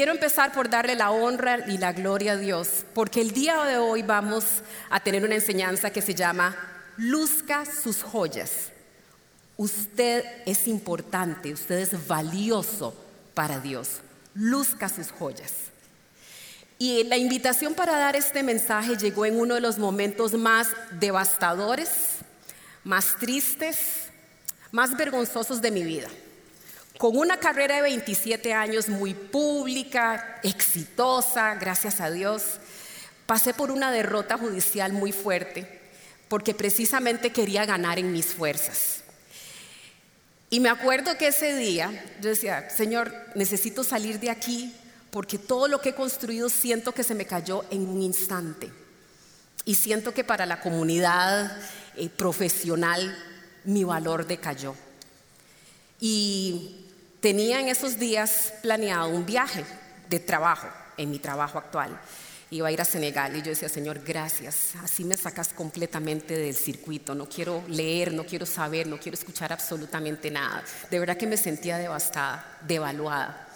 Quiero empezar por darle la honra y la gloria a Dios, porque el día de hoy vamos a tener una enseñanza que se llama Luzca sus joyas. Usted es importante, usted es valioso para Dios. Luzca sus joyas. Y la invitación para dar este mensaje llegó en uno de los momentos más devastadores, más tristes, más vergonzosos de mi vida con una carrera de 27 años muy pública, exitosa, gracias a Dios, pasé por una derrota judicial muy fuerte porque precisamente quería ganar en mis fuerzas. Y me acuerdo que ese día yo decía, Señor, necesito salir de aquí porque todo lo que he construido siento que se me cayó en un instante. Y siento que para la comunidad eh, profesional mi valor decayó. Y tenía en esos días planeado un viaje de trabajo, en mi trabajo actual. Iba a ir a Senegal y yo decía, Señor, gracias, así me sacas completamente del circuito, no quiero leer, no quiero saber, no quiero escuchar absolutamente nada. De verdad que me sentía devastada, devaluada.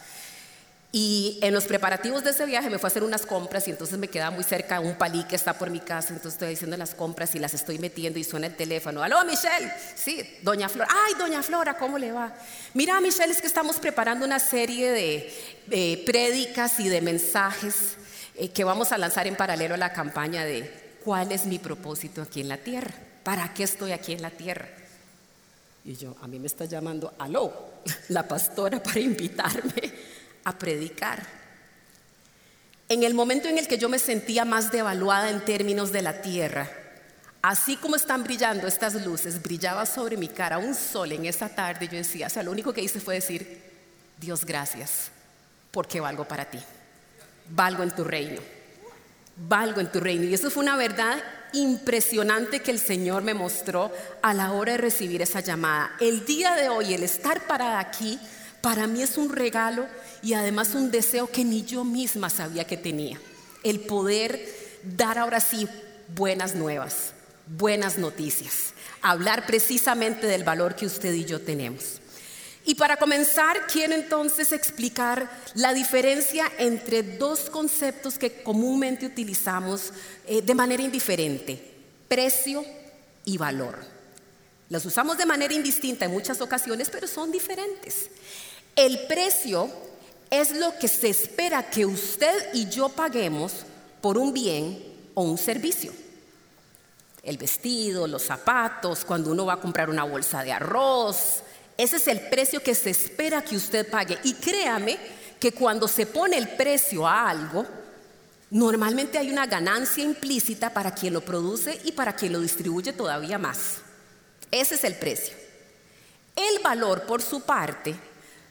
Y en los preparativos de ese viaje me fue a hacer unas compras y entonces me quedaba muy cerca un palí que está por mi casa, entonces estoy haciendo las compras y las estoy metiendo y suena el teléfono. Aló, Michelle. Sí, doña Flora. Ay, doña Flora, ¿cómo le va? Mira, Michelle, es que estamos preparando una serie de, prédicas y de mensajes eh, que vamos a lanzar en paralelo a la campaña de cuál es mi propósito aquí en la tierra, para qué estoy aquí en la tierra. Y yo, a mí me está llamando, aló, la pastora para invitarme a predicar. En el momento en el que yo me sentía más devaluada en términos de la tierra, así como están brillando estas luces, brillaba sobre mi cara un sol en esa tarde, yo decía, o sea, lo único que hice fue decir, Dios gracias, porque valgo para ti, valgo en tu reino, valgo en tu reino. Y eso fue una verdad impresionante que el Señor me mostró a la hora de recibir esa llamada. El día de hoy, el estar parada aquí, para mí es un regalo y además un deseo que ni yo misma sabía que tenía. El poder dar ahora sí buenas nuevas, buenas noticias, hablar precisamente del valor que usted y yo tenemos. Y para comenzar, quiero entonces explicar la diferencia entre dos conceptos que comúnmente utilizamos eh, de manera indiferente, precio y valor. Los usamos de manera indistinta en muchas ocasiones, pero son diferentes. El precio es lo que se espera que usted y yo paguemos por un bien o un servicio. El vestido, los zapatos, cuando uno va a comprar una bolsa de arroz, ese es el precio que se espera que usted pague. Y créame que cuando se pone el precio a algo, normalmente hay una ganancia implícita para quien lo produce y para quien lo distribuye todavía más. Ese es el precio. El valor, por su parte,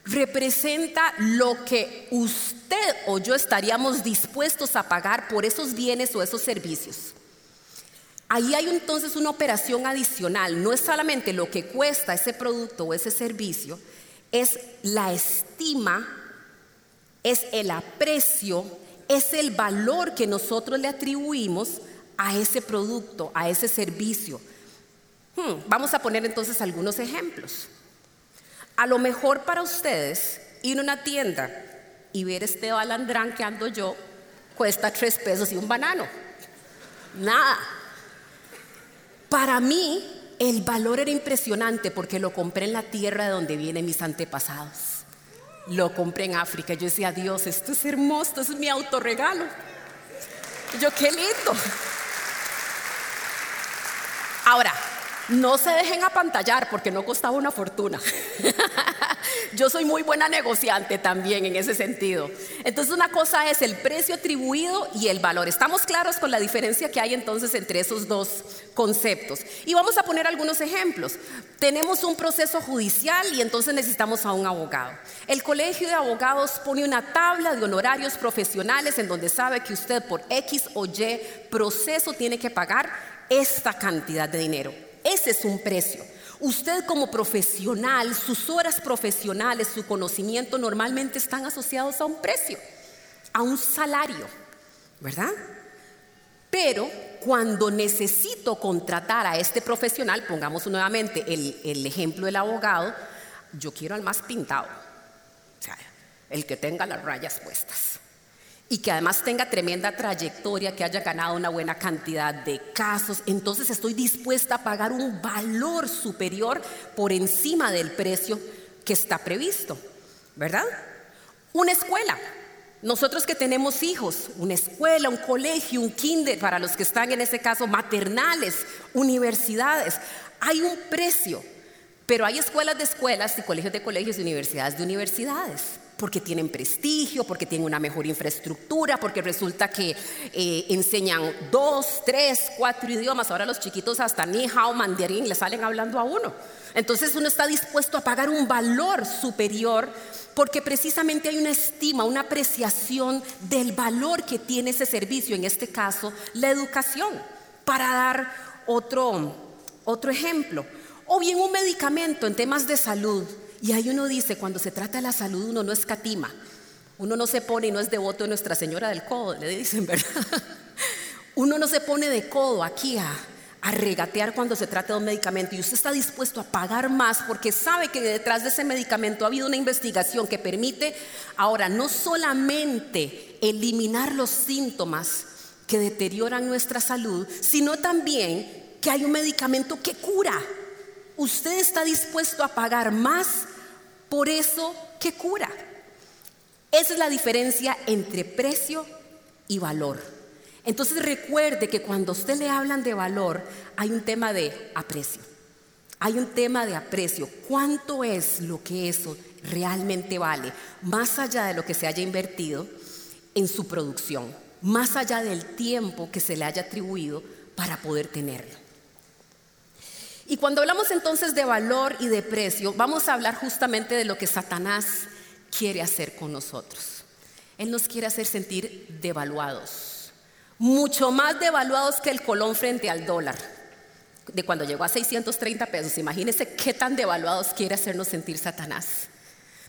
representa lo que usted o yo estaríamos dispuestos a pagar por esos bienes o esos servicios. Ahí hay entonces una operación adicional, no es solamente lo que cuesta ese producto o ese servicio, es la estima, es el aprecio, es el valor que nosotros le atribuimos a ese producto, a ese servicio. Hmm, vamos a poner entonces algunos ejemplos. A lo mejor para ustedes ir a una tienda y ver este balandrán que ando yo cuesta tres pesos y un banano. Nada. Para mí el valor era impresionante porque lo compré en la tierra de donde vienen mis antepasados. Lo compré en África. Yo decía, Dios, esto es hermoso, esto es mi autorregalo. Yo, qué lindo. Ahora, no se dejen apantallar porque no costaba una fortuna. Yo soy muy buena negociante también en ese sentido. Entonces una cosa es el precio atribuido y el valor. Estamos claros con la diferencia que hay entonces entre esos dos conceptos. Y vamos a poner algunos ejemplos. Tenemos un proceso judicial y entonces necesitamos a un abogado. El colegio de abogados pone una tabla de honorarios profesionales en donde sabe que usted por X o Y proceso tiene que pagar esta cantidad de dinero. Ese es un precio. Usted como profesional, sus horas profesionales, su conocimiento normalmente están asociados a un precio, a un salario, ¿verdad? Pero cuando necesito contratar a este profesional, pongamos nuevamente el, ejemplo del abogado, yo quiero al más pintado. el que tenga las rayas puestas y que además tenga tremenda trayectoria, que haya ganado una buena cantidad de casos, entonces estoy dispuesta a pagar un valor superior por encima del precio que está previsto, ¿verdad? Una escuela. Nosotros que tenemos hijos, una escuela, un colegio, un kinder, para los que están en ese caso, maternales, universidades, hay un precio, pero hay escuelas de escuelas y colegios de colegios y universidades de universidades porque tienen prestigio, porque tienen una mejor infraestructura, porque resulta que eh, enseñan dos, tres, cuatro idiomas. Ahora los chiquitos hasta ni hao mandarín le salen hablando a uno. Entonces uno está dispuesto a pagar un valor superior porque precisamente hay una estima, una apreciación del valor que tiene ese servicio, en este caso la educación. Para dar otro, otro ejemplo, o bien un medicamento en temas de salud y ahí uno dice, cuando se trata de la salud, uno no escatima. Uno no se pone y no es devoto de Nuestra Señora del Codo, le dicen, ¿verdad? Uno no se pone de codo aquí a, a regatear cuando se trata de un medicamento y usted está dispuesto a pagar más porque sabe que detrás de ese medicamento ha habido una investigación que permite ahora no solamente eliminar los síntomas que deterioran nuestra salud, sino también que hay un medicamento que cura. Usted está dispuesto a pagar más por eso que cura. Esa es la diferencia entre precio y valor. Entonces recuerde que cuando usted le hablan de valor, hay un tema de aprecio. Hay un tema de aprecio. ¿Cuánto es lo que eso realmente vale? Más allá de lo que se haya invertido en su producción, más allá del tiempo que se le haya atribuido para poder tenerlo. Y cuando hablamos entonces de valor y de precio, vamos a hablar justamente de lo que Satanás quiere hacer con nosotros. Él nos quiere hacer sentir devaluados, mucho más devaluados que el colón frente al dólar, de cuando llegó a 630 pesos. Imagínense qué tan devaluados quiere hacernos sentir Satanás.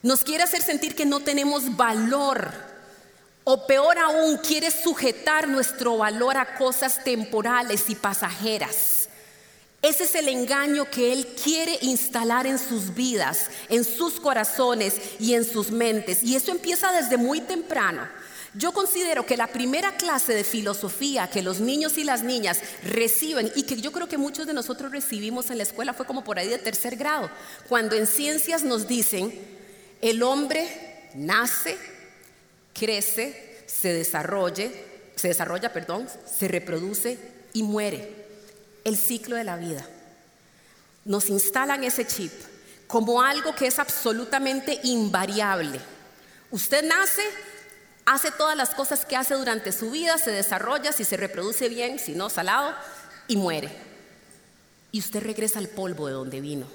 Nos quiere hacer sentir que no tenemos valor. O peor aún, quiere sujetar nuestro valor a cosas temporales y pasajeras. Ese es el engaño que Él quiere instalar en sus vidas, en sus corazones y en sus mentes. Y eso empieza desde muy temprano. Yo considero que la primera clase de filosofía que los niños y las niñas reciben y que yo creo que muchos de nosotros recibimos en la escuela fue como por ahí de tercer grado, cuando en ciencias nos dicen, el hombre nace, crece, se desarrolla, se desarrolla, perdón, se reproduce y muere el ciclo de la vida. Nos instalan ese chip como algo que es absolutamente invariable. Usted nace, hace todas las cosas que hace durante su vida, se desarrolla, si se reproduce bien, si no, salado, y muere. Y usted regresa al polvo de donde vino.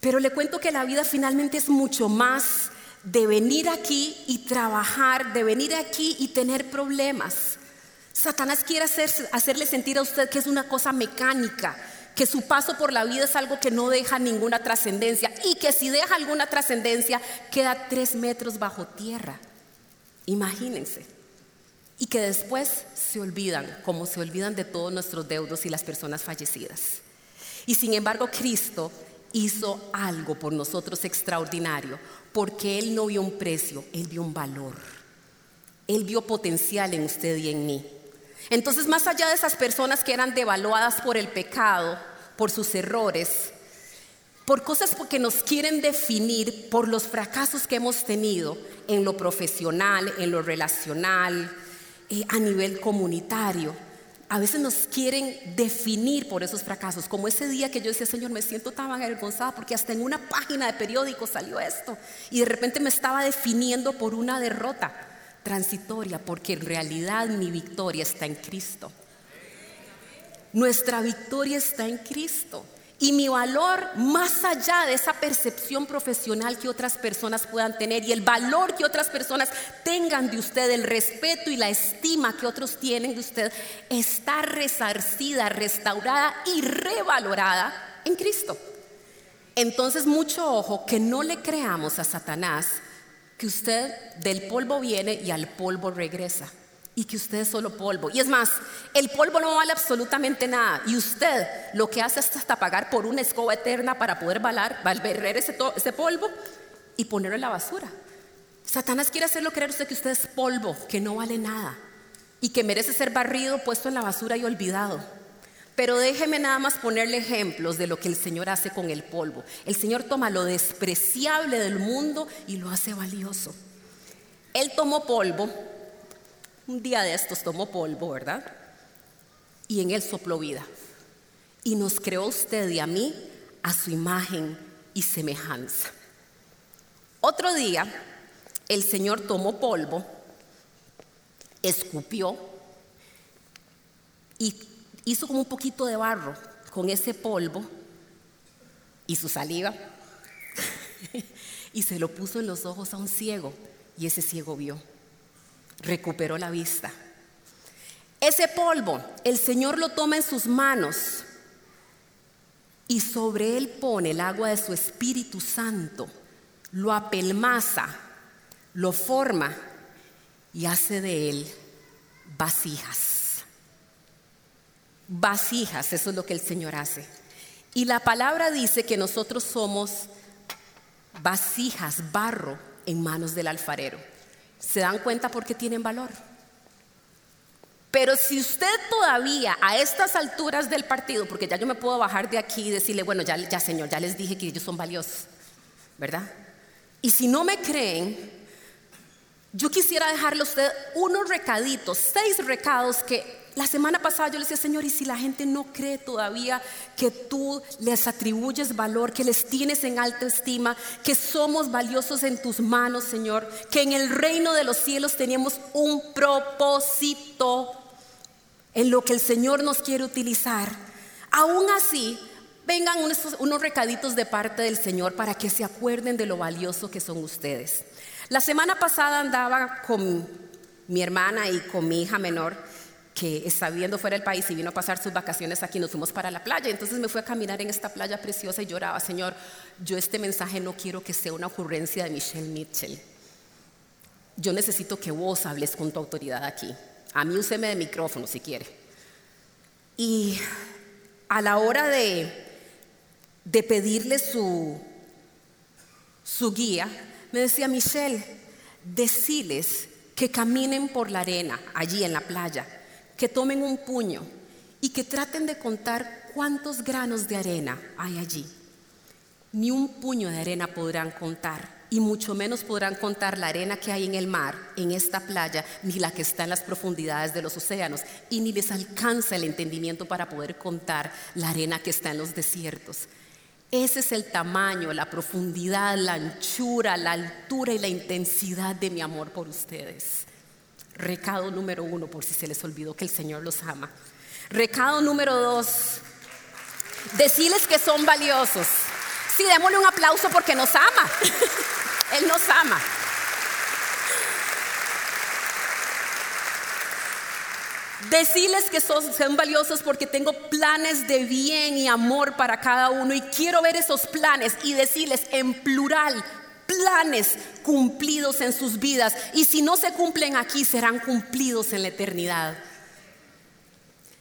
Pero le cuento que la vida finalmente es mucho más de venir aquí y trabajar, de venir aquí y tener problemas. Satanás quiere hacerle sentir a usted que es una cosa mecánica, que su paso por la vida es algo que no deja ninguna trascendencia y que si deja alguna trascendencia queda tres metros bajo tierra. Imagínense. Y que después se olvidan, como se olvidan de todos nuestros deudos y las personas fallecidas. Y sin embargo, Cristo hizo algo por nosotros extraordinario, porque Él no vio un precio, Él vio un valor. Él vio potencial en usted y en mí. Entonces, más allá de esas personas que eran devaluadas por el pecado, por sus errores, por cosas que nos quieren definir, por los fracasos que hemos tenido en lo profesional, en lo relacional, eh, a nivel comunitario. A veces nos quieren definir por esos fracasos, como ese día que yo decía, Señor, me siento tan avergonzada porque hasta en una página de periódico salió esto y de repente me estaba definiendo por una derrota transitoria, porque en realidad mi victoria está en Cristo. Nuestra victoria está en Cristo. Y mi valor, más allá de esa percepción profesional que otras personas puedan tener y el valor que otras personas tengan de usted, el respeto y la estima que otros tienen de usted, está resarcida, restaurada y revalorada en Cristo. Entonces, mucho ojo que no le creamos a Satanás que usted del polvo viene y al polvo regresa. Y que usted es solo polvo. Y es más, el polvo no vale absolutamente nada. Y usted lo que hace es hasta pagar por una escoba eterna para poder balar, barrer ese, ese polvo y ponerlo en la basura. Satanás quiere hacerlo creer usted que usted es polvo, que no vale nada y que merece ser barrido, puesto en la basura y olvidado. Pero déjeme nada más ponerle ejemplos de lo que el Señor hace con el polvo. El Señor toma lo despreciable del mundo y lo hace valioso. Él tomó polvo, un día de estos tomó polvo, ¿verdad? Y en él sopló vida. Y nos creó usted y a mí a su imagen y semejanza. Otro día, el Señor tomó polvo, escupió y hizo como un poquito de barro con ese polvo y su saliva y se lo puso en los ojos a un ciego y ese ciego vio, recuperó la vista. Ese polvo el Señor lo toma en sus manos y sobre él pone el agua de su Espíritu Santo, lo apelmaza, lo forma y hace de él vasijas vasijas, eso es lo que el Señor hace. Y la palabra dice que nosotros somos vasijas, barro en manos del alfarero. ¿Se dan cuenta por qué tienen valor? Pero si usted todavía a estas alturas del partido, porque ya yo me puedo bajar de aquí y decirle, bueno, ya, ya Señor, ya les dije que ellos son valiosos, ¿verdad? Y si no me creen, yo quisiera dejarle a usted unos recaditos, seis recados que la semana pasada yo le decía, Señor, y si la gente no cree todavía que tú les atribuyes valor, que les tienes en alta estima, que somos valiosos en tus manos, Señor, que en el reino de los cielos tenemos un propósito en lo que el Señor nos quiere utilizar. Aún así, vengan unos, unos recaditos de parte del Señor para que se acuerden de lo valioso que son ustedes. La semana pasada andaba con mi hermana y con mi hija menor que está viviendo fuera del país y vino a pasar sus vacaciones aquí, nos fuimos para la playa. Entonces me fui a caminar en esta playa preciosa y lloraba, Señor, yo este mensaje no quiero que sea una ocurrencia de Michelle Mitchell. Yo necesito que vos hables con tu autoridad aquí. A mí úseme de micrófono si quiere. Y a la hora de, pedirle su, su guía, me decía, Michelle, deciles que caminen por la arena allí en la playa que tomen un puño y que traten de contar cuántos granos de arena hay allí. Ni un puño de arena podrán contar y mucho menos podrán contar la arena que hay en el mar, en esta playa, ni la que está en las profundidades de los océanos. Y ni les alcanza el entendimiento para poder contar la arena que está en los desiertos. Ese es el tamaño, la profundidad, la anchura, la altura y la intensidad de mi amor por ustedes. Recado número uno, por si se les olvidó que el Señor los ama. Recado número dos, decirles que son valiosos. Sí, démosle un aplauso porque nos ama. Él nos ama. Decirles que son, valiosos porque tengo planes de bien y amor para cada uno y quiero ver esos planes y decirles en plural, planes cumplidos en sus vidas y si no se cumplen aquí serán cumplidos en la eternidad.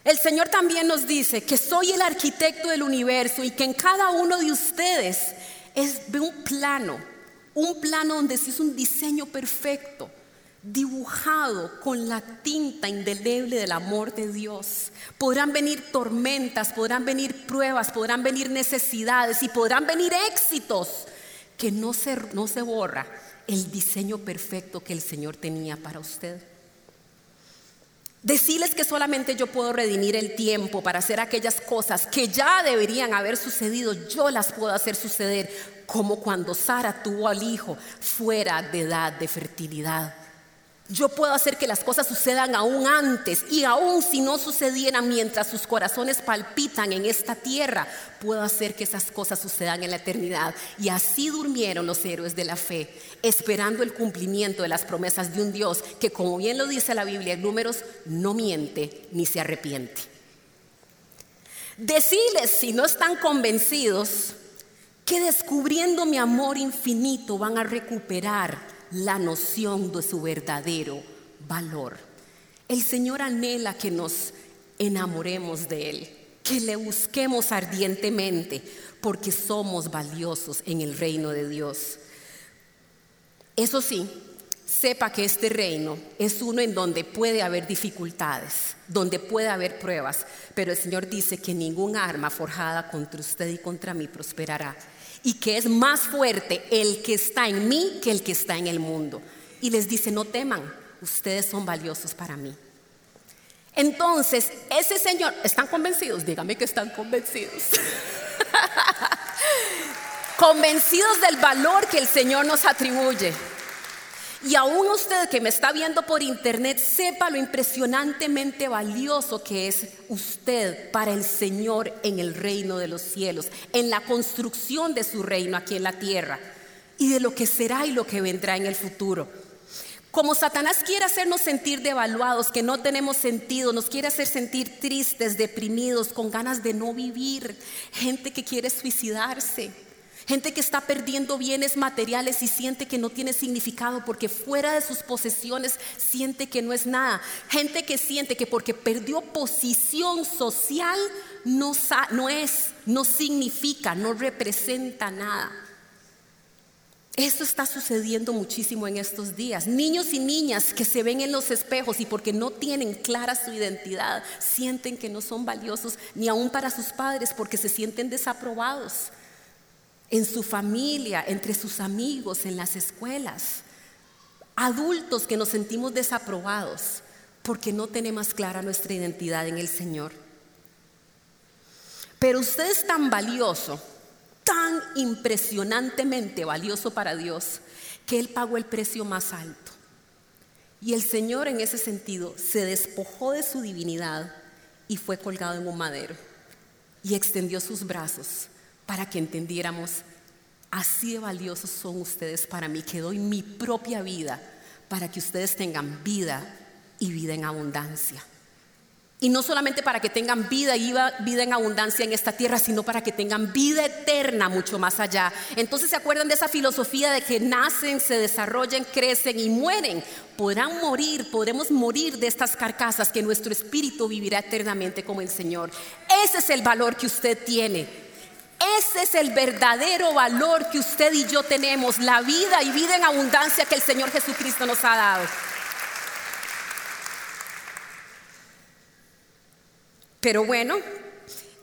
El Señor también nos dice que soy el arquitecto del universo y que en cada uno de ustedes es un plano, un plano donde se un diseño perfecto, dibujado con la tinta indeleble del amor de Dios. Podrán venir tormentas, podrán venir pruebas, podrán venir necesidades y podrán venir éxitos que no se, no se borra el diseño perfecto que el Señor tenía para usted. Decirles que solamente yo puedo redimir el tiempo para hacer aquellas cosas que ya deberían haber sucedido, yo las puedo hacer suceder, como cuando Sara tuvo al hijo fuera de edad de fertilidad. Yo puedo hacer que las cosas sucedan aún antes y aún si no sucedieran mientras sus corazones palpitan en esta tierra, puedo hacer que esas cosas sucedan en la eternidad. Y así durmieron los héroes de la fe, esperando el cumplimiento de las promesas de un Dios que, como bien lo dice la Biblia en números, no miente ni se arrepiente. Decirles, si no están convencidos, que descubriendo mi amor infinito van a recuperar la noción de su verdadero valor. El Señor anhela que nos enamoremos de Él, que le busquemos ardientemente, porque somos valiosos en el reino de Dios. Eso sí, sepa que este reino es uno en donde puede haber dificultades, donde puede haber pruebas, pero el Señor dice que ningún arma forjada contra usted y contra mí prosperará y que es más fuerte el que está en mí que el que está en el mundo. Y les dice, no teman, ustedes son valiosos para mí. Entonces, ese Señor, ¿están convencidos? Dígame que están convencidos. convencidos del valor que el Señor nos atribuye. Y aún usted que me está viendo por internet, sepa lo impresionantemente valioso que es usted para el Señor en el reino de los cielos, en la construcción de su reino aquí en la tierra y de lo que será y lo que vendrá en el futuro. Como Satanás quiere hacernos sentir devaluados, que no tenemos sentido, nos quiere hacer sentir tristes, deprimidos, con ganas de no vivir, gente que quiere suicidarse gente que está perdiendo bienes materiales y siente que no tiene significado porque fuera de sus posesiones siente que no es nada, gente que siente que porque perdió posición social no, es, no significa, no representa nada. Esto está sucediendo muchísimo en estos días. Niños y niñas que se ven en los espejos y porque no tienen clara su identidad, sienten que no son valiosos ni aún para sus padres porque se sienten desaprobados en su familia, entre sus amigos, en las escuelas. Adultos que nos sentimos desaprobados porque no tenemos clara nuestra identidad en el Señor. Pero usted es tan valioso, tan impresionantemente valioso para Dios, que Él pagó el precio más alto. Y el Señor en ese sentido se despojó de su divinidad y fue colgado en un madero y extendió sus brazos para que entendiéramos, así de valiosos son ustedes para mí, que doy mi propia vida para que ustedes tengan vida y vida en abundancia. Y no solamente para que tengan vida y vida en abundancia en esta tierra, sino para que tengan vida eterna mucho más allá. Entonces se acuerdan de esa filosofía de que nacen, se desarrollan, crecen y mueren. Podrán morir, podremos morir de estas carcasas que nuestro espíritu vivirá eternamente como el Señor. Ese es el valor que usted tiene. Ese es el verdadero valor que usted y yo tenemos, la vida y vida en abundancia que el Señor Jesucristo nos ha dado. Pero bueno,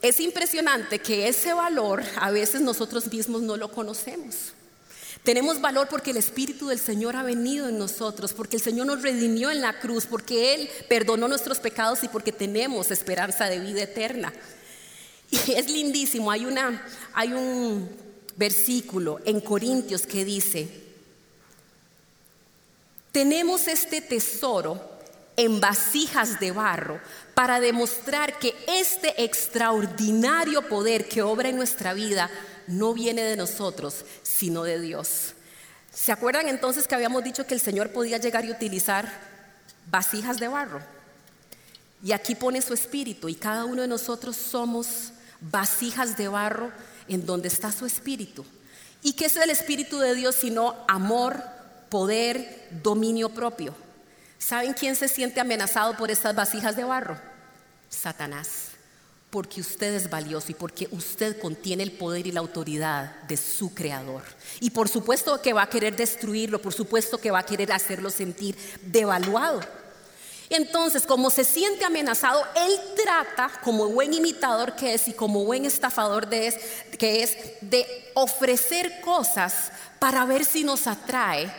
es impresionante que ese valor a veces nosotros mismos no lo conocemos. Tenemos valor porque el Espíritu del Señor ha venido en nosotros, porque el Señor nos redimió en la cruz, porque Él perdonó nuestros pecados y porque tenemos esperanza de vida eterna. Y es lindísimo, hay, una, hay un versículo en Corintios que dice, tenemos este tesoro en vasijas de barro para demostrar que este extraordinario poder que obra en nuestra vida no viene de nosotros, sino de Dios. ¿Se acuerdan entonces que habíamos dicho que el Señor podía llegar y utilizar vasijas de barro? Y aquí pone su espíritu y cada uno de nosotros somos vasijas de barro en donde está su espíritu. ¿Y qué es el espíritu de Dios sino amor, poder, dominio propio? ¿Saben quién se siente amenazado por estas vasijas de barro? Satanás. Porque usted es valioso y porque usted contiene el poder y la autoridad de su creador. Y por supuesto que va a querer destruirlo, por supuesto que va a querer hacerlo sentir devaluado. Entonces, como se siente amenazado, él trata, como buen imitador que es y como buen estafador es, que es, de ofrecer cosas para ver si nos atrae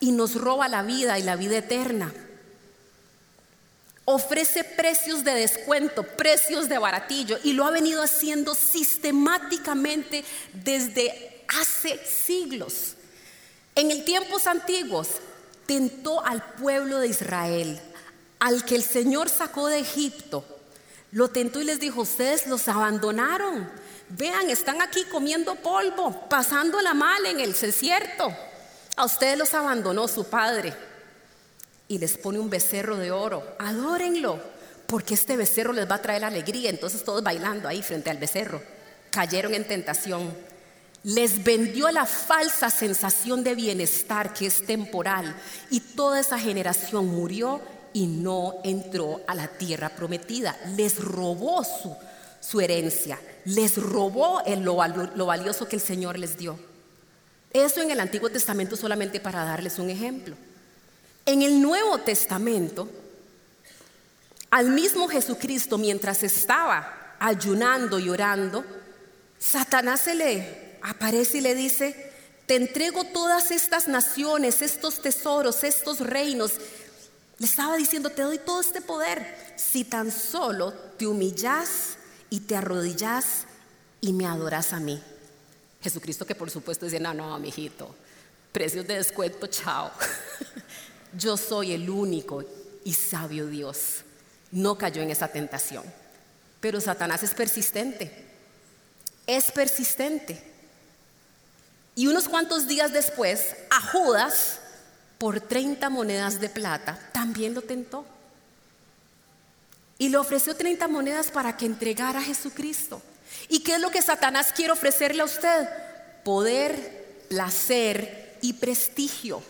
y nos roba la vida y la vida eterna. Ofrece precios de descuento, precios de baratillo y lo ha venido haciendo sistemáticamente desde hace siglos. En el tiempos antiguos tentó al pueblo de Israel al que el Señor sacó de Egipto, lo tentó y les dijo, ustedes los abandonaron. Vean, están aquí comiendo polvo, pasándola mal en el desierto. A ustedes los abandonó su padre y les pone un becerro de oro. Adórenlo, porque este becerro les va a traer alegría. Entonces todos bailando ahí frente al becerro. Cayeron en tentación. Les vendió la falsa sensación de bienestar que es temporal y toda esa generación murió y no entró a la tierra prometida. Les robó su, su herencia, les robó el, lo, lo valioso que el Señor les dio. Eso en el Antiguo Testamento solamente para darles un ejemplo. En el Nuevo Testamento, al mismo Jesucristo, mientras estaba ayunando y orando, Satanás se le aparece y le dice, te entrego todas estas naciones, estos tesoros, estos reinos. Le estaba diciendo, te doy todo este poder si tan solo te humillas y te arrodillas y me adoras a mí. Jesucristo que por supuesto dice, no, no, mijito, precios de descuento, chao. Yo soy el único y sabio Dios. No cayó en esa tentación. Pero Satanás es persistente. Es persistente. Y unos cuantos días después, a Judas, por 30 monedas de plata, también lo tentó. Y le ofreció 30 monedas para que entregara a Jesucristo. ¿Y qué es lo que Satanás quiere ofrecerle a usted? Poder, placer y prestigio.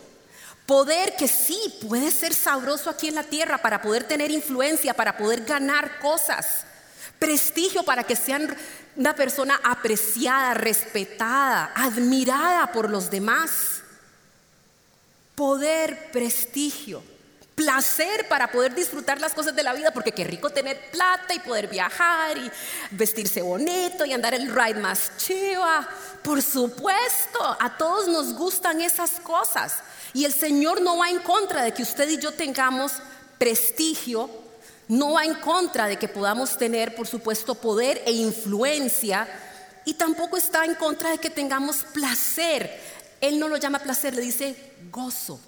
Poder que sí puede ser sabroso aquí en la tierra para poder tener influencia, para poder ganar cosas. Prestigio para que sean una persona apreciada, respetada, admirada por los demás. Poder, prestigio, placer para poder disfrutar las cosas de la vida, porque qué rico tener plata y poder viajar y vestirse bonito y andar el ride más chiva. Por supuesto, a todos nos gustan esas cosas. Y el Señor no va en contra de que usted y yo tengamos prestigio, no va en contra de que podamos tener, por supuesto, poder e influencia, y tampoco está en contra de que tengamos placer. Él no lo llama placer, le dice gozo,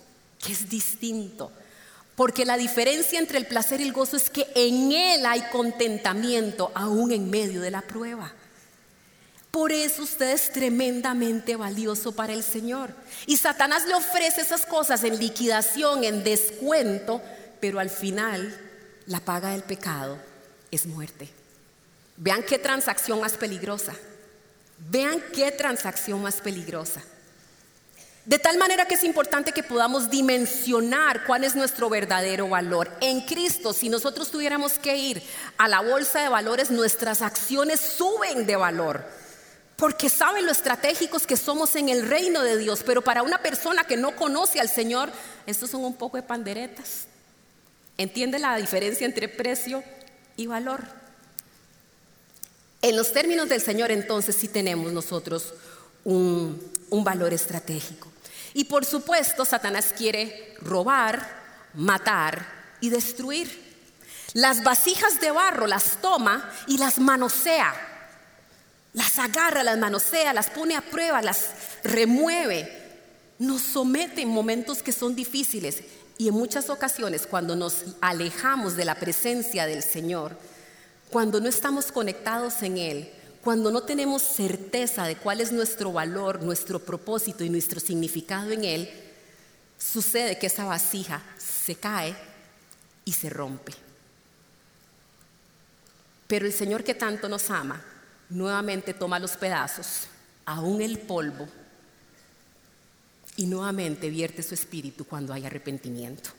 que es distinto. Porque la diferencia entre el placer y el gozo es que en Él hay contentamiento aún en medio de la prueba. Por eso usted es tremendamente valioso para el Señor. Y Satanás le ofrece esas cosas en liquidación, en descuento, pero al final la paga del pecado es muerte. Vean qué transacción más peligrosa. Vean qué transacción más peligrosa. De tal manera que es importante que podamos dimensionar cuál es nuestro verdadero valor. En Cristo, si nosotros tuviéramos que ir a la bolsa de valores, nuestras acciones suben de valor porque saben lo estratégicos que somos en el reino de Dios, pero para una persona que no conoce al Señor, estos son un poco de panderetas. ¿Entiende la diferencia entre precio y valor? En los términos del Señor, entonces, sí tenemos nosotros un, un valor estratégico. Y por supuesto, Satanás quiere robar, matar y destruir. Las vasijas de barro las toma y las manosea las agarra, las manosea, las pone a prueba, las remueve, nos somete en momentos que son difíciles y en muchas ocasiones cuando nos alejamos de la presencia del Señor, cuando no estamos conectados en Él, cuando no tenemos certeza de cuál es nuestro valor, nuestro propósito y nuestro significado en Él, sucede que esa vasija se cae y se rompe. Pero el Señor que tanto nos ama, nuevamente toma los pedazos, aún el polvo, y nuevamente vierte su espíritu cuando hay arrepentimiento.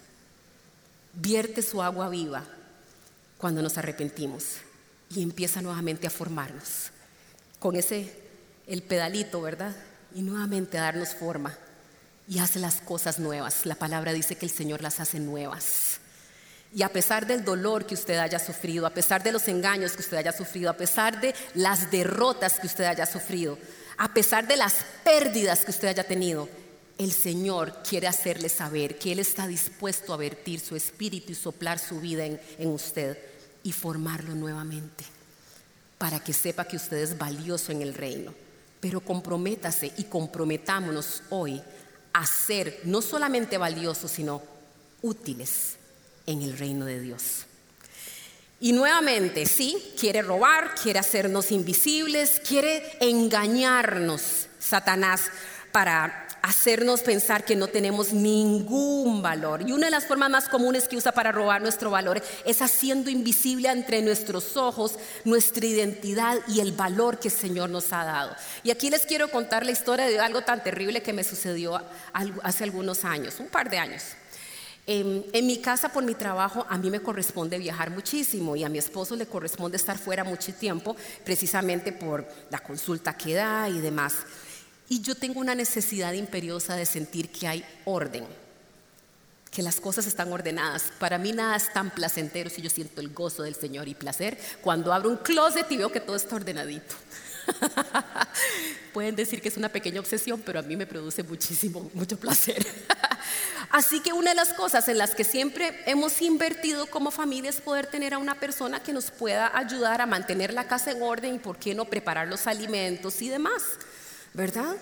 Vierte su agua viva cuando nos arrepentimos y empieza nuevamente a formarnos con ese, el pedalito, ¿verdad? Y nuevamente darnos forma y hace las cosas nuevas. La palabra dice que el Señor las hace nuevas. Y a pesar del dolor que usted haya sufrido, a pesar de los engaños que usted haya sufrido, a pesar de las derrotas que usted haya sufrido, a pesar de las pérdidas que usted haya tenido, el Señor quiere hacerle saber que Él está dispuesto a vertir su espíritu y soplar su vida en usted y formarlo nuevamente para que sepa que usted es valioso en el reino. Pero comprométase y comprometámonos hoy a ser no solamente valiosos, sino útiles en el reino de Dios. Y nuevamente, sí, quiere robar, quiere hacernos invisibles, quiere engañarnos, Satanás, para hacernos pensar que no tenemos ningún valor. Y una de las formas más comunes que usa para robar nuestro valor es haciendo invisible entre nuestros ojos nuestra identidad y el valor que el Señor nos ha dado. Y aquí les quiero contar la historia de algo tan terrible que me sucedió hace algunos años, un par de años. En, mi casa, por mi trabajo, a mí me corresponde viajar muchísimo y a mi esposo le corresponde estar fuera mucho tiempo, precisamente por la consulta que da y demás. Y yo tengo una necesidad imperiosa de sentir que hay orden. que las cosas están ordenadas. Para mí nada es tan placentero si yo siento el gozo del Señor y placer cuando abro un closet y veo que todo está ordenadito. Pueden decir que es una pequeña obsesión, pero a mí me produce muchísimo, mucho placer. Así que una de las cosas en las que siempre hemos invertido como familia es poder tener a una persona que nos pueda ayudar a mantener la casa en orden y, ¿por qué no, preparar los alimentos y demás? ¿Verdad?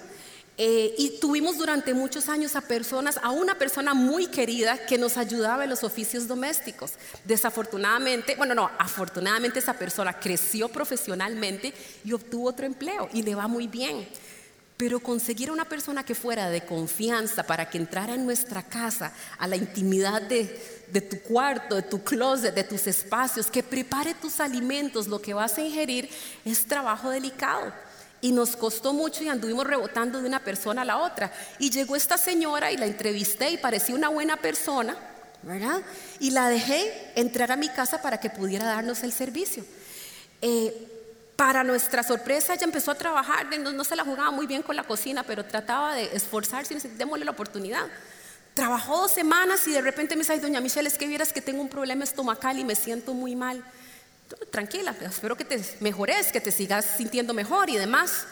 Eh, y tuvimos durante muchos años a personas, a una persona muy querida que nos ayudaba en los oficios domésticos. Desafortunadamente, bueno, no, afortunadamente esa persona creció profesionalmente y obtuvo otro empleo y le va muy bien. Pero conseguir una persona que fuera de confianza para que entrara en nuestra casa, a la intimidad de, de tu cuarto, de tu closet, de tus espacios, que prepare tus alimentos, lo que vas a ingerir, es trabajo delicado. Y nos costó mucho y anduvimos rebotando de una persona a la otra. Y llegó esta señora y la entrevisté y parecía una buena persona, ¿verdad? Y la dejé entrar a mi casa para que pudiera darnos el servicio. Eh, para nuestra sorpresa, ella empezó a trabajar, no, no, se la jugaba muy bien con la cocina, pero trataba de esforzarse y démosle la oportunidad. Trabajó dos semanas y de repente me dice, doña Michelle, es que vieras que tengo un problema estomacal y me siento muy mal tranquila, espero que te mejores, que te sigas sintiendo mejor y demás.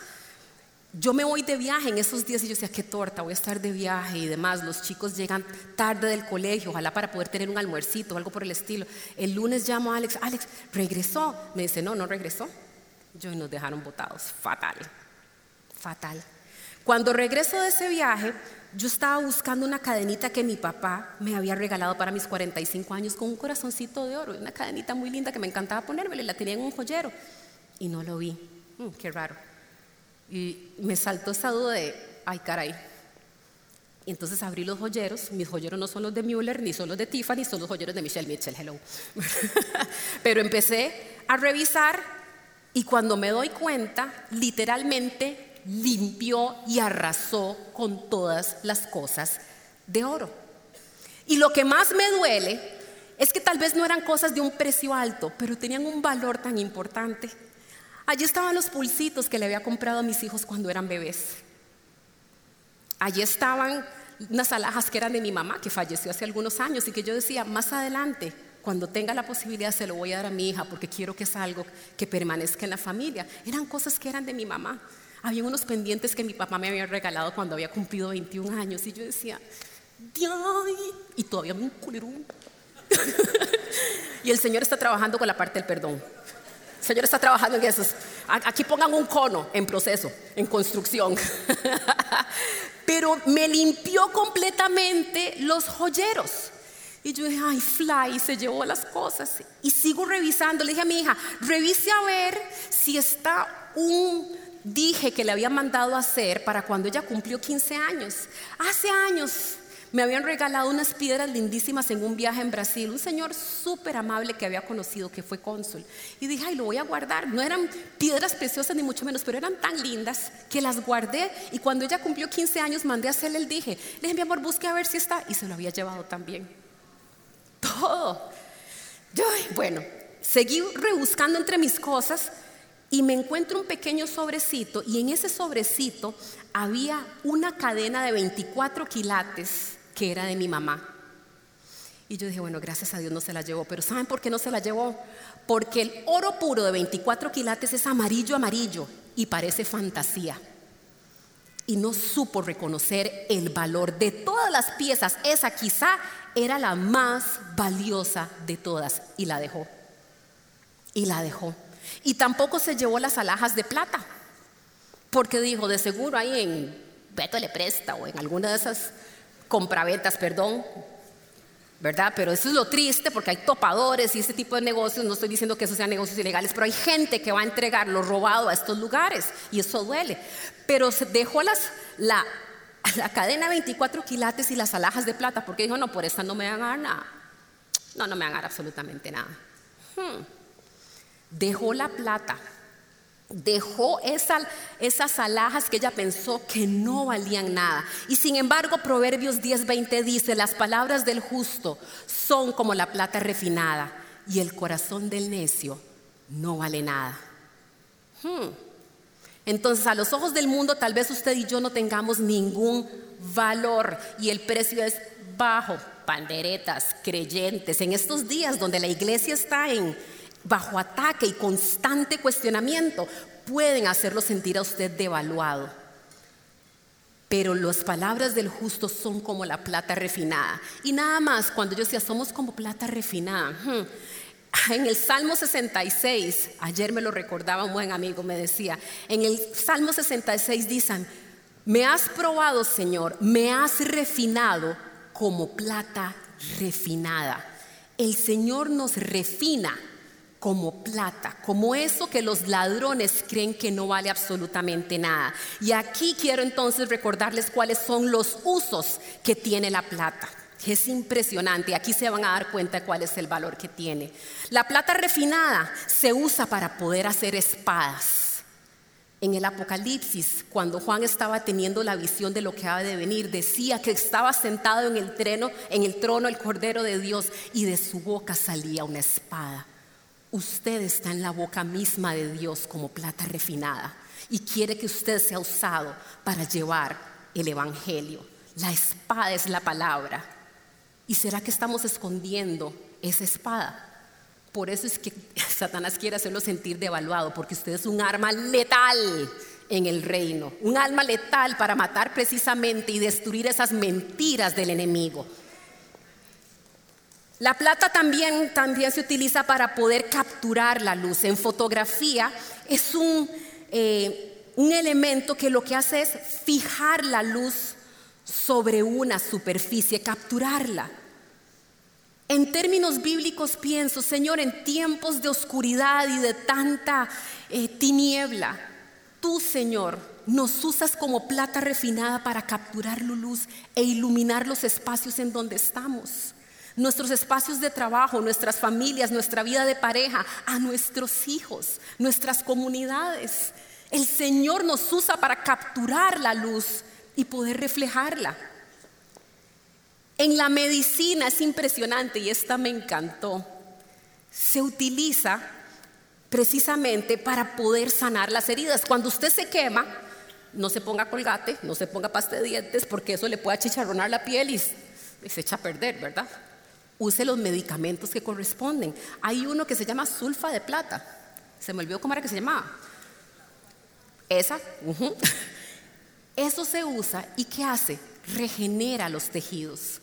Yo me voy de viaje en esos días y yo decía, qué torta, voy a estar de viaje y demás. Los chicos llegan tarde del colegio, ojalá para poder tener un almuercito o algo por el estilo. El lunes llamo a Alex, Alex, ¿regresó? Me dice, no, no regresó. Yo y nos dejaron botados, fatal, fatal. Cuando regreso de ese viaje, yo estaba buscando una cadenita que mi papá me había regalado para mis 45 años con un corazoncito de oro, una cadenita muy linda que me encantaba ponérmela, la tenía en un joyero y no lo vi. Mm, qué raro. Y me saltó esa duda de, ay caray. Y entonces abrí los joyeros, mis joyeros no son los de Müller ni son los de Tiffany, son los joyeros de Michelle Mitchell, hello. Pero empecé a revisar y cuando me doy cuenta, literalmente limpió y arrasó con todas las cosas de oro. Y lo que más me duele es que tal vez no eran cosas de un precio alto, pero tenían un valor tan importante. Allí estaban los pulsitos que le había comprado a mis hijos cuando eran bebés. Allí estaban unas alhajas que eran de mi mamá, que falleció hace algunos años, y que yo decía, más adelante, cuando tenga la posibilidad, se lo voy a dar a mi hija, porque quiero que sea algo que permanezca en la familia. Eran cosas que eran de mi mamá. Había unos pendientes que mi papá me había regalado cuando había cumplido 21 años y yo decía, Dios, y todavía me un y el Señor está trabajando con la parte del perdón. El Señor está trabajando en eso. Aquí pongan un cono en proceso, en construcción. Pero me limpió completamente los joyeros. Y yo dije, ay, Fly se llevó las cosas. Y sigo revisando. Le dije a mi hija, revise a ver si está un dije que le había mandado hacer para cuando ella cumplió 15 años. Hace años me habían regalado unas piedras lindísimas en un viaje en Brasil, un señor súper amable que había conocido, que fue cónsul. Y dije, ay, lo voy a guardar. No eran piedras preciosas ni mucho menos, pero eran tan lindas que las guardé. Y cuando ella cumplió 15 años, mandé a hacerle el dije. Le dije, mi amor, busque a ver si está. Y se lo había llevado también. Todo. Yo, bueno, seguí rebuscando entre mis cosas y me encuentro un pequeño sobrecito y en ese sobrecito había una cadena de 24 quilates que era de mi mamá. Y yo dije, bueno, gracias a Dios no se la llevó, pero ¿saben por qué no se la llevó? Porque el oro puro de 24 quilates es amarillo, amarillo y parece fantasía. Y no supo reconocer el valor de todas las piezas. Esa quizá era la más valiosa de todas y la dejó. Y la dejó. Y tampoco se llevó las alhajas de plata, porque dijo, de seguro ahí en Beto le presta o en alguna de esas compraventas, perdón, ¿verdad? Pero eso es lo triste porque hay topadores y ese tipo de negocios, no estoy diciendo que esos sean negocios ilegales, pero hay gente que va a entregar lo robado a estos lugares y eso duele. Pero se dejó las, la, la cadena 24 quilates y las alhajas de plata porque dijo, no, por esta no me van a dar nada. No, no me van a dar absolutamente nada. Hmm dejó la plata, dejó esas alhajas que ella pensó que no valían nada. Y sin embargo, Proverbios 10:20 dice, las palabras del justo son como la plata refinada y el corazón del necio no vale nada. Hmm. Entonces, a los ojos del mundo, tal vez usted y yo no tengamos ningún valor y el precio es bajo. Panderetas, creyentes, en estos días donde la iglesia está en bajo ataque y constante cuestionamiento, pueden hacerlo sentir a usted devaluado. Pero las palabras del justo son como la plata refinada. Y nada más, cuando yo decía, somos como plata refinada. Hmm, en el Salmo 66, ayer me lo recordaba un buen amigo, me decía, en el Salmo 66 dicen, me has probado, Señor, me has refinado como plata refinada. El Señor nos refina como plata, como eso que los ladrones creen que no vale absolutamente nada. Y aquí quiero entonces recordarles cuáles son los usos que tiene la plata. Es impresionante, aquí se van a dar cuenta de cuál es el valor que tiene. La plata refinada se usa para poder hacer espadas. En el Apocalipsis, cuando Juan estaba teniendo la visión de lo que ha de venir, decía que estaba sentado en el, en el trono el Cordero de Dios y de su boca salía una espada. Usted está en la boca misma de Dios como plata refinada y quiere que usted sea usado para llevar el Evangelio. La espada es la palabra. ¿Y será que estamos escondiendo esa espada? Por eso es que Satanás quiere hacerlo sentir devaluado, porque usted es un arma letal en el reino, un arma letal para matar precisamente y destruir esas mentiras del enemigo. La plata también, también se utiliza para poder capturar la luz. En fotografía es un, eh, un elemento que lo que hace es fijar la luz sobre una superficie, capturarla. En términos bíblicos pienso, Señor, en tiempos de oscuridad y de tanta eh, tiniebla, tú, Señor, nos usas como plata refinada para capturar la luz e iluminar los espacios en donde estamos nuestros espacios de trabajo, nuestras familias, nuestra vida de pareja, a nuestros hijos, nuestras comunidades. El Señor nos usa para capturar la luz y poder reflejarla. En la medicina es impresionante y esta me encantó. Se utiliza precisamente para poder sanar las heridas. Cuando usted se quema, no se ponga colgate, no se ponga pasta de dientes, porque eso le puede achicharronar la piel y se echa a perder, ¿verdad? Use los medicamentos que corresponden. Hay uno que se llama sulfa de plata. Se me olvidó cómo era que se llamaba. Esa. Eso se usa y ¿qué hace? Regenera los tejidos.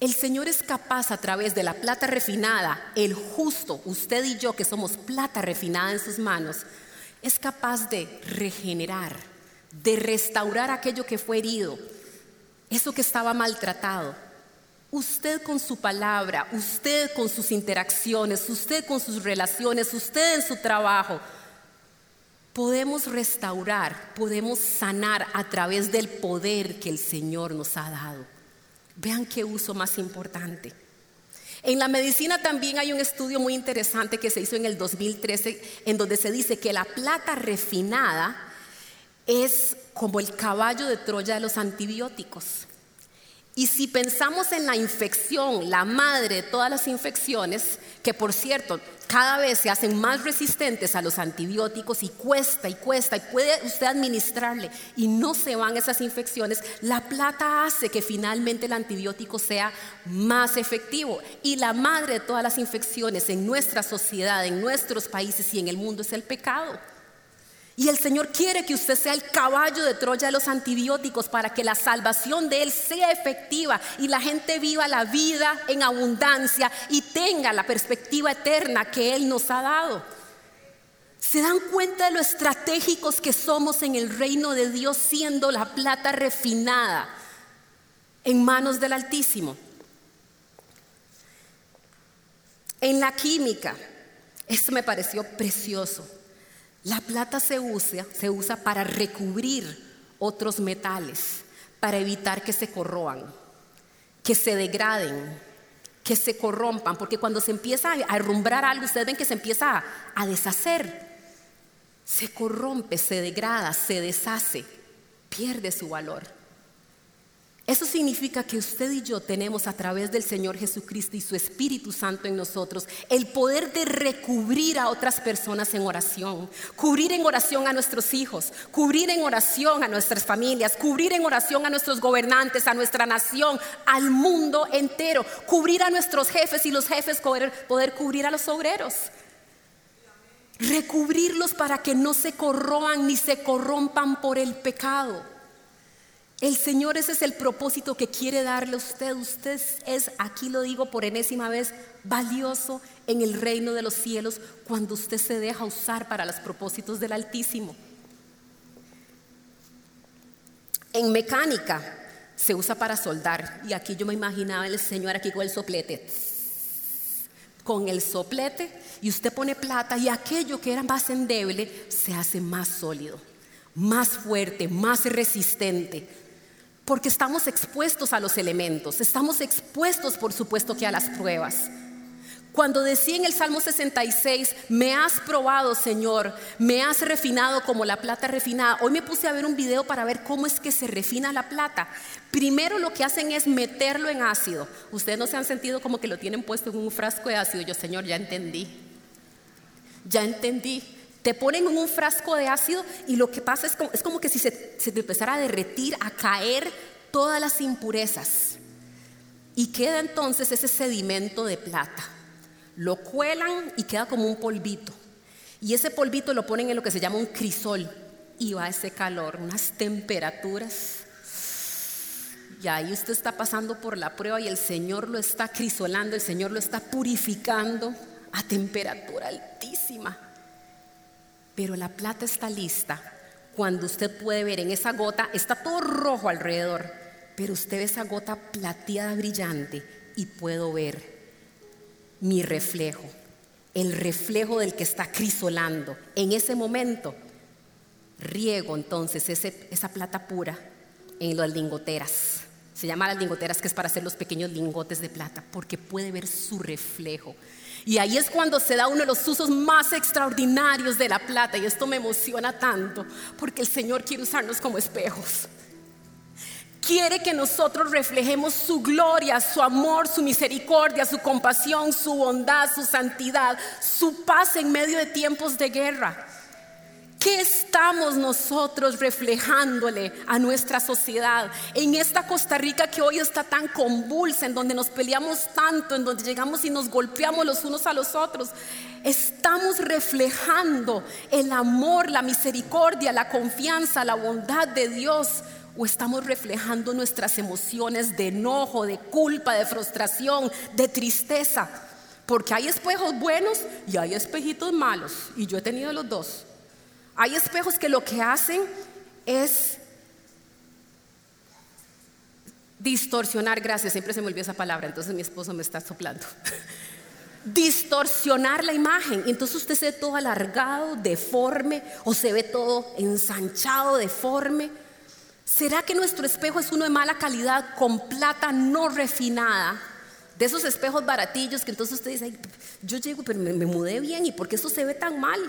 El Señor es capaz a través de la plata refinada, el justo, usted y yo que somos plata refinada en sus manos, es capaz de regenerar, de restaurar aquello que fue herido, eso que estaba maltratado, Usted con su palabra, usted con sus interacciones, usted con sus relaciones, usted en su trabajo, podemos restaurar, podemos sanar a través del poder que el Señor nos ha dado. Vean qué uso más importante. En la medicina también hay un estudio muy interesante que se hizo en el 2013 en donde se dice que la plata refinada es como el caballo de Troya de los antibióticos. Y si pensamos en la infección, la madre de todas las infecciones, que por cierto cada vez se hacen más resistentes a los antibióticos y cuesta y cuesta y puede usted administrarle y no se van esas infecciones, la plata hace que finalmente el antibiótico sea más efectivo. Y la madre de todas las infecciones en nuestra sociedad, en nuestros países y en el mundo es el pecado. Y el Señor quiere que usted sea el caballo de Troya de los antibióticos para que la salvación de Él sea efectiva y la gente viva la vida en abundancia y tenga la perspectiva eterna que Él nos ha dado. ¿Se dan cuenta de lo estratégicos que somos en el reino de Dios siendo la plata refinada en manos del Altísimo? En la química, esto me pareció precioso. La plata se usa, se usa para recubrir otros metales, para evitar que se corroan, que se degraden, que se corrompan, porque cuando se empieza a herrumbrar algo, ustedes ven que se empieza a, deshacer, se corrompe, se degrada, se deshace, pierde su valor. Eso significa que usted y yo tenemos a través del Señor Jesucristo y su Espíritu Santo en nosotros el poder de recubrir a otras personas en oración, cubrir en oración a nuestros hijos, cubrir en oración a nuestras familias, cubrir en oración a nuestros gobernantes, a nuestra nación, al mundo entero, cubrir a nuestros jefes y los jefes poder, poder cubrir a los obreros. Recubrirlos para que no se corroan ni se corrompan por el pecado. El Señor ese es el propósito que quiere darle a usted. Usted es, aquí lo digo por enésima vez, valioso en el reino de los cielos cuando usted se deja usar para los propósitos del Altísimo. En mecánica se usa para soldar y aquí yo me imaginaba el Señor aquí con el soplete. Con el soplete y usted pone plata y aquello que era más endeble se hace más sólido, más fuerte, más resistente porque estamos expuestos a los elementos, estamos expuestos por supuesto que a las pruebas. Cuando decía en el Salmo 66, me has probado Señor, me has refinado como la plata refinada. Hoy me puse a ver un video para ver cómo es que se refina la plata. Primero lo que hacen es meterlo en ácido. Ustedes no se han sentido como que lo tienen puesto en un frasco de ácido. Yo, Señor, ya entendí. Ya entendí. Te ponen en un frasco de ácido y lo que pasa es como, es como que si se, se te empezara a derretir, a caer todas las impurezas. Y queda entonces ese sedimento de plata. Lo cuelan y queda como un polvito. Y ese polvito lo ponen en lo que se llama un crisol. Y va ese calor, unas temperaturas. Y ahí usted está pasando por la prueba y el Señor lo está crisolando, el Señor lo está purificando a temperatura altísima. Pero la plata está lista cuando usted puede ver en esa gota, está todo rojo alrededor, pero usted ve esa gota plateada brillante y puedo ver mi reflejo, el reflejo del que está crisolando. En ese momento, riego entonces esa plata pura en las lingoteras. Se llama las lingoteras que es para hacer los pequeños lingotes de plata, porque puede ver su reflejo. Y ahí es cuando se da uno de los usos más extraordinarios de la plata. Y esto me emociona tanto, porque el Señor quiere usarnos como espejos. Quiere que nosotros reflejemos su gloria, su amor, su misericordia, su compasión, su bondad, su santidad, su paz en medio de tiempos de guerra. ¿Qué estamos nosotros reflejándole a nuestra sociedad? En esta Costa Rica que hoy está tan convulsa, en donde nos peleamos tanto, en donde llegamos y nos golpeamos los unos a los otros, estamos reflejando el amor, la misericordia, la confianza, la bondad de Dios. ¿O estamos reflejando nuestras emociones de enojo, de culpa, de frustración, de tristeza? Porque hay espejos buenos y hay espejitos malos. Y yo he tenido los dos. Hay espejos que lo que hacen es distorsionar, gracias, siempre se me olvidó esa palabra, entonces mi esposo me está soplando. distorsionar la imagen. Entonces usted se ve todo alargado, deforme, o se ve todo ensanchado, deforme. ¿Será que nuestro espejo es uno de mala calidad, con plata no refinada? De esos espejos baratillos que entonces usted dice, yo llego, pero me, me mudé bien, ¿y por qué eso se ve tan mal?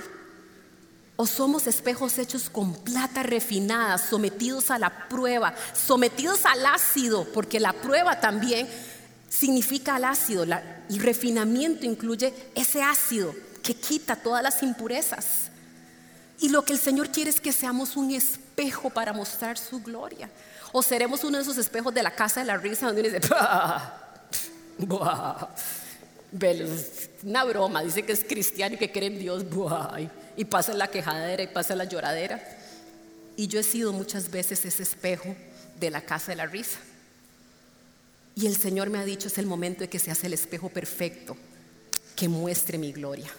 ¿O somos espejos hechos con plata refinada, sometidos a la prueba, sometidos al ácido? Porque la prueba también significa al ácido. el refinamiento incluye ese ácido que quita todas las impurezas. Y lo que el Señor quiere es que seamos un espejo para mostrar su gloria. O seremos uno de esos espejos de la casa de la risa donde uno dice, ¡buah! Una broma, dice que es cristiano y que cree en Dios, y pasa la quejadera y pasa la lloradera. Y yo he sido muchas veces ese espejo de la casa de la risa. Y el Señor me ha dicho, es el momento de que se hace el espejo perfecto, que muestre mi gloria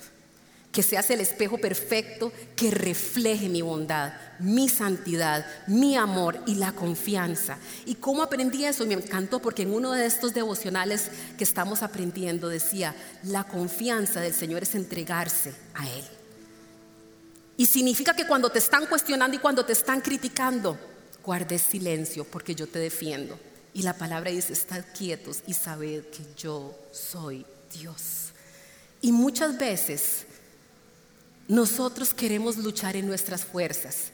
que seas el espejo perfecto que refleje mi bondad, mi santidad, mi amor y la confianza. ¿Y cómo aprendí eso? Me encantó porque en uno de estos devocionales que estamos aprendiendo decía, la confianza del Señor es entregarse a Él. Y significa que cuando te están cuestionando y cuando te están criticando, guardes silencio porque yo te defiendo. Y la palabra dice, estad quietos y sabed que yo soy Dios. Y muchas veces nosotros queremos luchar en nuestras fuerzas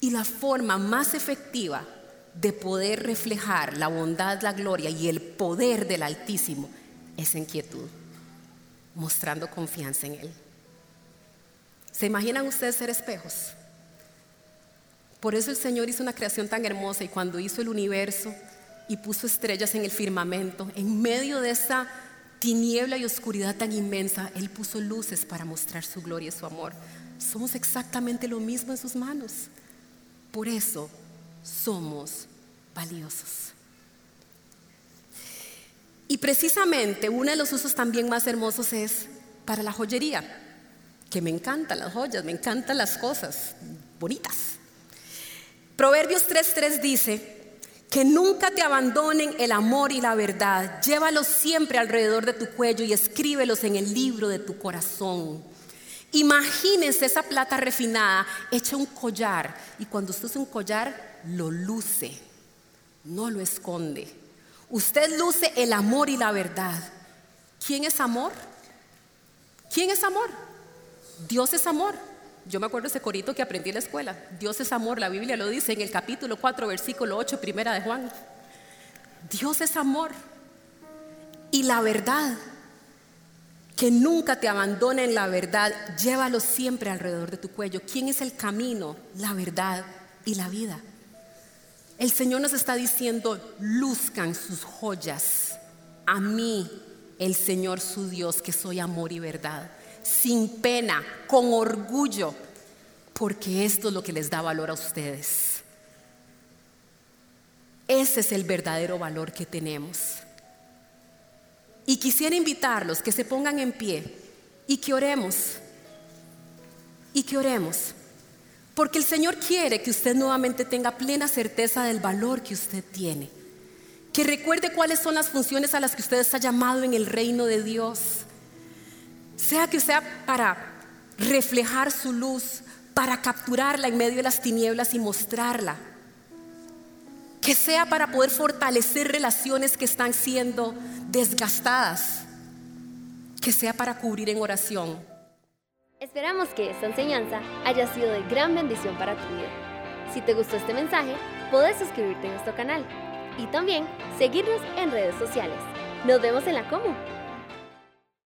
y la forma más efectiva de poder reflejar la bondad, la gloria y el poder del Altísimo es en quietud, mostrando confianza en Él. ¿Se imaginan ustedes ser espejos? Por eso el Señor hizo una creación tan hermosa y cuando hizo el universo y puso estrellas en el firmamento, en medio de esa tiniebla y oscuridad tan inmensa, Él puso luces para mostrar su gloria y su amor. Somos exactamente lo mismo en sus manos. Por eso somos valiosos. Y precisamente uno de los usos también más hermosos es para la joyería, que me encantan las joyas, me encantan las cosas bonitas. Proverbios 3:3 dice, que nunca te abandonen el amor y la verdad. Llévalos siempre alrededor de tu cuello y escríbelos en el libro de tu corazón. Imagínense esa plata refinada hecha un collar y cuando usted usa un collar lo luce, no lo esconde. Usted luce el amor y la verdad. ¿Quién es amor? ¿Quién es amor? Dios es amor. Yo me acuerdo ese corito que aprendí en la escuela. Dios es amor, la Biblia lo dice en el capítulo 4, versículo 8, primera de Juan. Dios es amor. Y la verdad, que nunca te abandone en la verdad, llévalo siempre alrededor de tu cuello. ¿Quién es el camino, la verdad y la vida? El Señor nos está diciendo, luzcan sus joyas a mí, el Señor su Dios, que soy amor y verdad sin pena, con orgullo, porque esto es lo que les da valor a ustedes. Ese es el verdadero valor que tenemos. Y quisiera invitarlos que se pongan en pie y que oremos. Y que oremos. Porque el Señor quiere que usted nuevamente tenga plena certeza del valor que usted tiene. Que recuerde cuáles son las funciones a las que usted está llamado en el reino de Dios sea que sea para reflejar su luz, para capturarla en medio de las tinieblas y mostrarla. Que sea para poder fortalecer relaciones que están siendo desgastadas. Que sea para cubrir en oración. Esperamos que esta enseñanza haya sido de gran bendición para tu vida. Si te gustó este mensaje, puedes suscribirte a nuestro canal y también seguirnos en redes sociales. Nos vemos en la Como.